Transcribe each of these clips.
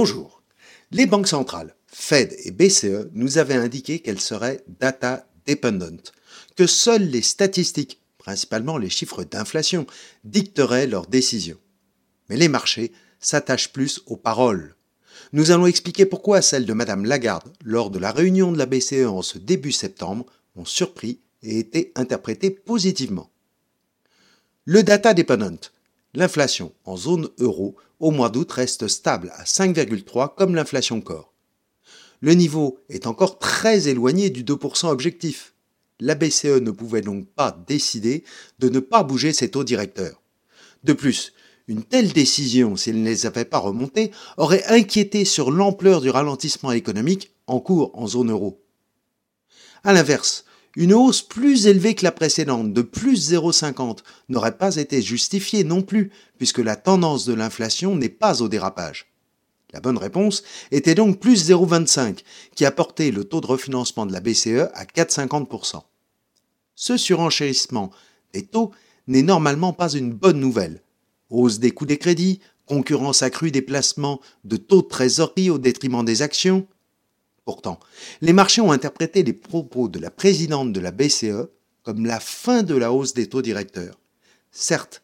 Bonjour. Les banques centrales, Fed et BCE, nous avaient indiqué qu'elles seraient data dependent, que seules les statistiques, principalement les chiffres d'inflation, dicteraient leurs décisions. Mais les marchés s'attachent plus aux paroles. Nous allons expliquer pourquoi celles de Madame Lagarde, lors de la réunion de la BCE en ce début septembre, ont surpris et été interprétées positivement. Le data dependent, l'inflation en zone euro au mois d'août reste stable à 5,3 comme l'inflation corps. Le niveau est encore très éloigné du 2% objectif. La BCE ne pouvait donc pas décider de ne pas bouger ses taux directeurs. De plus, une telle décision, s'il ne les avait pas remontés, aurait inquiété sur l'ampleur du ralentissement économique en cours en zone euro. A l'inverse, une hausse plus élevée que la précédente, de plus 0,50, n'aurait pas été justifiée non plus, puisque la tendance de l'inflation n'est pas au dérapage. La bonne réponse était donc plus 0,25, qui a porté le taux de refinancement de la BCE à 4,50%. Ce surenchérissement des taux n'est normalement pas une bonne nouvelle. Hausse des coûts des crédits, concurrence accrue des placements de taux de trésorerie au détriment des actions, Pourtant, les marchés ont interprété les propos de la présidente de la BCE comme la fin de la hausse des taux directeurs. Certes,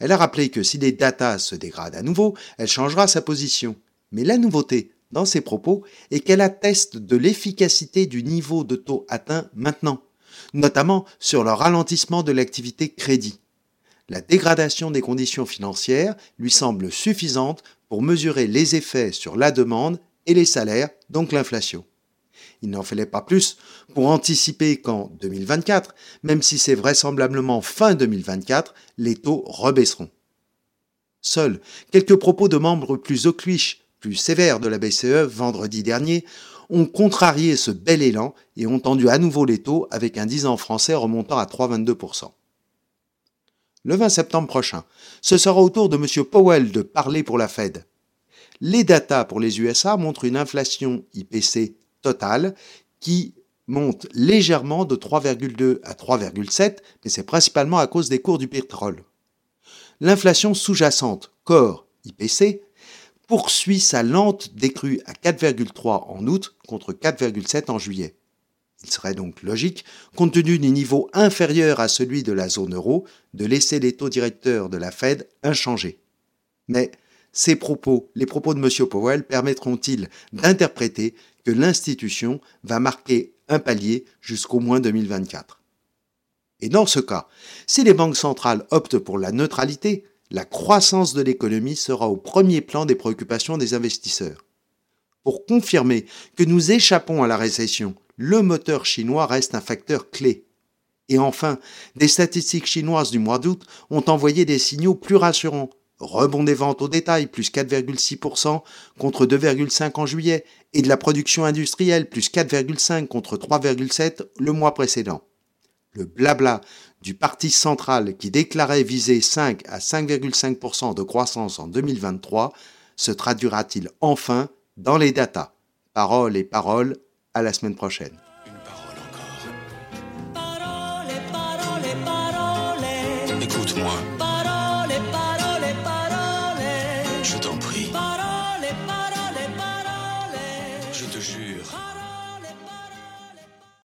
elle a rappelé que si les datas se dégradent à nouveau, elle changera sa position. Mais la nouveauté dans ses propos est qu'elle atteste de l'efficacité du niveau de taux atteint maintenant, notamment sur le ralentissement de l'activité crédit. La dégradation des conditions financières lui semble suffisante pour mesurer les effets sur la demande et les salaires, donc l'inflation. Il n'en fallait pas plus pour anticiper qu'en 2024, même si c'est vraisemblablement fin 2024, les taux rebaisseront. Seuls quelques propos de membres plus ocluiches, plus sévères de la BCE vendredi dernier ont contrarié ce bel élan et ont tendu à nouveau les taux avec un 10 ans français remontant à 3,22%. Le 20 septembre prochain, ce sera au tour de M. Powell de parler pour la Fed. Les datas pour les USA montrent une inflation IPC totale qui monte légèrement de 3,2 à 3,7, mais c'est principalement à cause des cours du pétrole. L'inflation sous-jacente, corps IPC, poursuit sa lente décrue à 4,3 en août contre 4,7 en juillet. Il serait donc logique, compte tenu du niveau inférieur à celui de la zone euro, de laisser les taux directeurs de la Fed inchangés. Mais ces propos, les propos de M. Powell, permettront-ils d'interpréter que l'institution va marquer un palier jusqu'au moins 2024 Et dans ce cas, si les banques centrales optent pour la neutralité, la croissance de l'économie sera au premier plan des préoccupations des investisseurs. Pour confirmer que nous échappons à la récession, le moteur chinois reste un facteur clé. Et enfin, des statistiques chinoises du mois d'août ont envoyé des signaux plus rassurants rebond des ventes au détail, plus 4,6% contre 2,5% en juillet, et de la production industrielle, plus 4,5% contre 3,7% le mois précédent. Le blabla du Parti central qui déclarait viser 5 à 5,5% de croissance en 2023 se traduira-t-il enfin dans les datas? Paroles et paroles, à la semaine prochaine. Parole. Parole, parole, parole. Écoute-moi. je t'en prie.